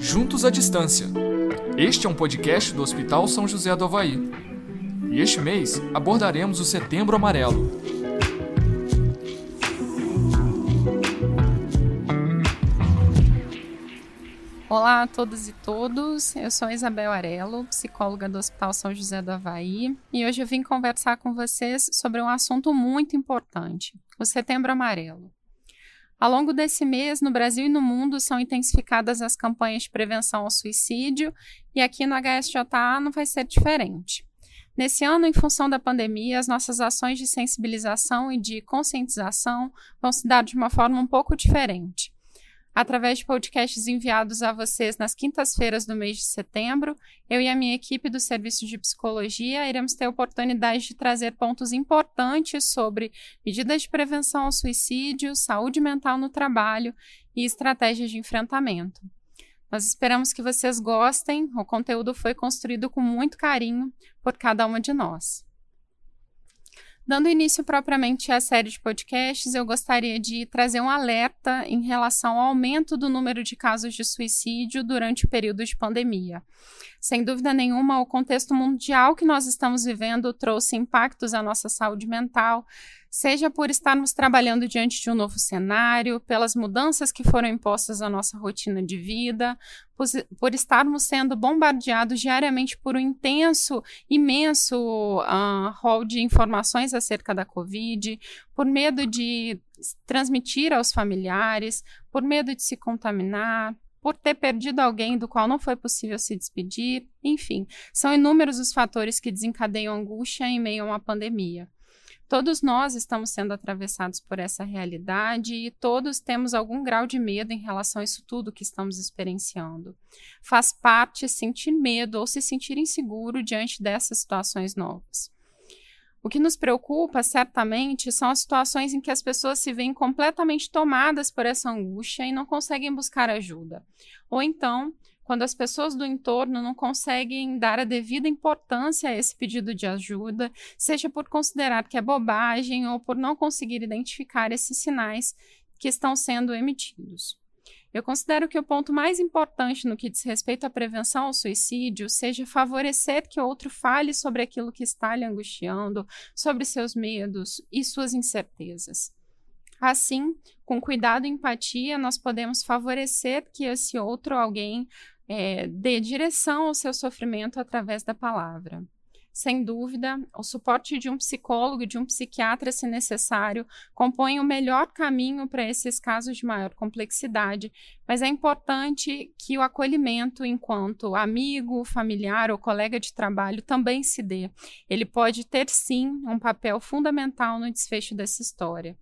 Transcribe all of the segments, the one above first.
Juntos à Distância. Este é um podcast do Hospital São José do Havaí. E este mês abordaremos o Setembro Amarelo. Olá a todos e todos, eu sou Isabel Arelo, psicóloga do Hospital São José do Havaí, e hoje eu vim conversar com vocês sobre um assunto muito importante, o Setembro Amarelo. Ao longo desse mês, no Brasil e no mundo, são intensificadas as campanhas de prevenção ao suicídio e aqui no HSJA não vai ser diferente. Nesse ano, em função da pandemia, as nossas ações de sensibilização e de conscientização vão se dar de uma forma um pouco diferente através de podcasts enviados a vocês nas quintas-feiras do mês de setembro, eu e a minha equipe do Serviço de Psicologia iremos ter a oportunidade de trazer pontos importantes sobre medidas de prevenção ao suicídio, saúde mental no trabalho e estratégias de enfrentamento. Nós esperamos que vocês gostem, o conteúdo foi construído com muito carinho por cada uma de nós. Dando início propriamente à série de podcasts, eu gostaria de trazer um alerta em relação ao aumento do número de casos de suicídio durante o período de pandemia. Sem dúvida nenhuma, o contexto mundial que nós estamos vivendo trouxe impactos à nossa saúde mental, seja por estarmos trabalhando diante de um novo cenário, pelas mudanças que foram impostas à nossa rotina de vida, por, por estarmos sendo bombardeados diariamente por um intenso, imenso uh, rol de informações acerca da Covid, por medo de transmitir aos familiares, por medo de se contaminar, por ter perdido alguém do qual não foi possível se despedir, enfim, são inúmeros os fatores que desencadeiam angústia em meio a uma pandemia. Todos nós estamos sendo atravessados por essa realidade e todos temos algum grau de medo em relação a isso tudo que estamos experienciando. Faz parte sentir medo ou se sentir inseguro diante dessas situações novas. O que nos preocupa, certamente, são as situações em que as pessoas se veem completamente tomadas por essa angústia e não conseguem buscar ajuda. Ou então, quando as pessoas do entorno não conseguem dar a devida importância a esse pedido de ajuda, seja por considerar que é bobagem ou por não conseguir identificar esses sinais que estão sendo emitidos. Eu considero que o ponto mais importante no que diz respeito à prevenção ao suicídio seja favorecer que outro fale sobre aquilo que está lhe angustiando, sobre seus medos e suas incertezas. Assim, com cuidado e empatia, nós podemos favorecer que esse outro alguém é, dê direção ao seu sofrimento através da palavra. Sem dúvida, o suporte de um psicólogo e de um psiquiatra, se necessário, compõe o melhor caminho para esses casos de maior complexidade, mas é importante que o acolhimento enquanto amigo, familiar ou colega de trabalho também se dê. Ele pode ter, sim, um papel fundamental no desfecho dessa história.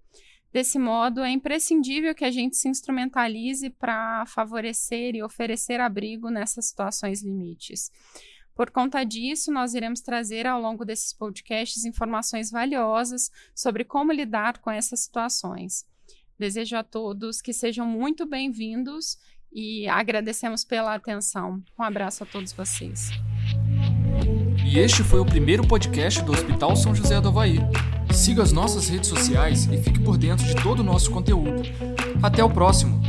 Desse modo, é imprescindível que a gente se instrumentalize para favorecer e oferecer abrigo nessas situações limites. Por conta disso, nós iremos trazer ao longo desses podcasts informações valiosas sobre como lidar com essas situações. Desejo a todos que sejam muito bem-vindos e agradecemos pela atenção. Um abraço a todos vocês. E este foi o primeiro podcast do Hospital São José do Havaí. Siga as nossas redes sociais e fique por dentro de todo o nosso conteúdo. Até o próximo!